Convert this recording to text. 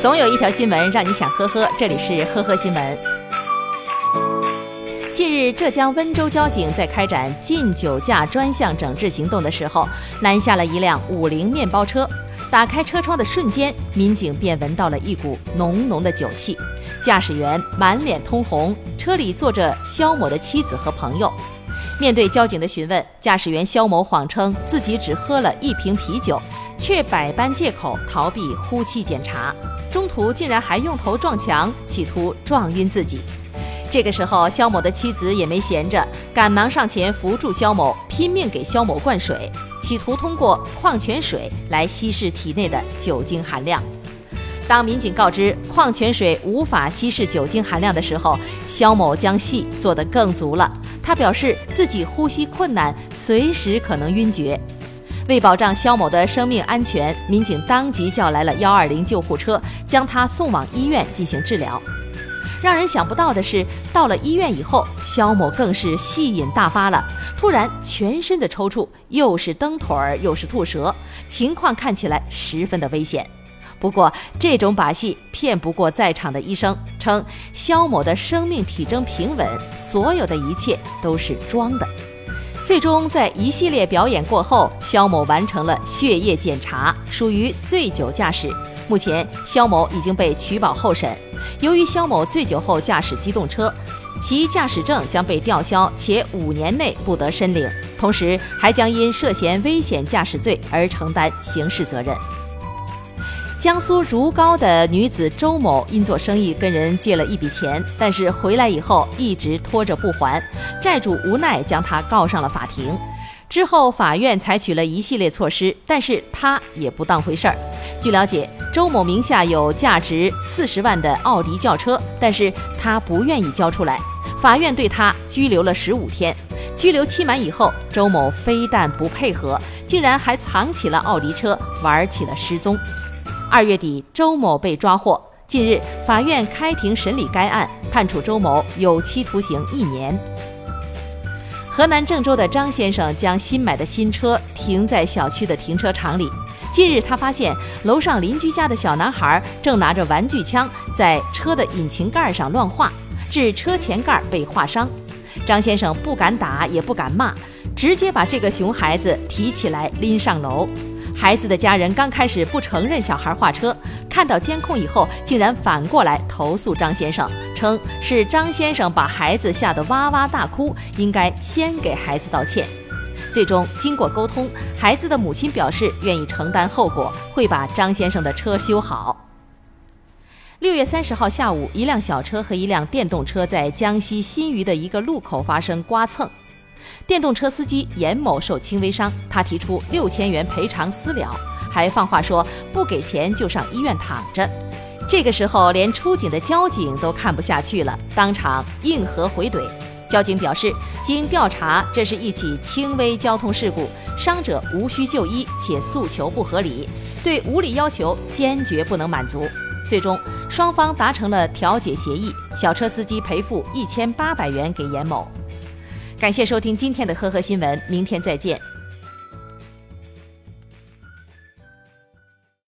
总有一条新闻让你想呵呵，这里是呵呵新闻。近日，浙江温州交警在开展禁酒驾专项整治行动的时候，拦下了一辆五菱面包车。打开车窗的瞬间，民警便闻到了一股浓浓的酒气。驾驶员满脸通红，车里坐着肖某的妻子和朋友。面对交警的询问，驾驶员肖某谎称自己只喝了一瓶啤酒，却百般借口逃避呼气检查。中途竟然还用头撞墙，企图撞晕自己。这个时候，肖某的妻子也没闲着，赶忙上前扶住肖某，拼命给肖某灌水，企图通过矿泉水来稀释体内的酒精含量。当民警告知矿泉水无法稀释酒精含量的时候，肖某将戏做得更足了。他表示自己呼吸困难，随时可能晕厥。为保障肖某的生命安全，民警当即叫来了幺二零救护车，将他送往医院进行治疗。让人想不到的是，到了医院以后，肖某更是戏瘾大发了，突然全身的抽搐，又是蹬腿儿，又是吐舌，情况看起来十分的危险。不过，这种把戏骗不过在场的医生，称肖某的生命体征平稳，所有的一切都是装的。最终，在一系列表演过后，肖某完成了血液检查，属于醉酒驾驶。目前，肖某已经被取保候审。由于肖某醉酒后驾驶机动车，其驾驶证将被吊销，且五年内不得申领，同时还将因涉嫌危险驾驶罪而承担刑事责任。江苏如皋的女子周某因做生意跟人借了一笔钱，但是回来以后一直拖着不还，债主无奈将她告上了法庭。之后法院采取了一系列措施，但是她也不当回事儿。据了解，周某名下有价值四十万的奥迪轿车，但是她不愿意交出来，法院对她拘留了十五天。拘留期满以后，周某非但不配合，竟然还藏起了奥迪车，玩起了失踪。二月底，周某被抓获。近日，法院开庭审理该案，判处周某有期徒刑一年。河南郑州的张先生将新买的新车停在小区的停车场里。近日，他发现楼上邻居家的小男孩正拿着玩具枪在车的引擎盖上乱画，致车前盖被划伤。张先生不敢打，也不敢骂，直接把这个熊孩子提起来拎上楼。孩子的家人刚开始不承认小孩画车，看到监控以后，竟然反过来投诉张先生，称是张先生把孩子吓得哇哇大哭，应该先给孩子道歉。最终经过沟通，孩子的母亲表示愿意承担后果，会把张先生的车修好。六月三十号下午，一辆小车和一辆电动车在江西新余的一个路口发生刮蹭。电动车司机严某受轻微伤，他提出六千元赔偿私了，还放话说不给钱就上医院躺着。这个时候，连出警的交警都看不下去了，当场硬核回怼。交警表示，经调查，这是一起轻微交通事故，伤者无需就医，且诉求不合理，对无理要求坚决不能满足。最终，双方达成了调解协议，小车司机赔付一千八百元给严某。感谢收听今天的呵呵新闻，明天再见。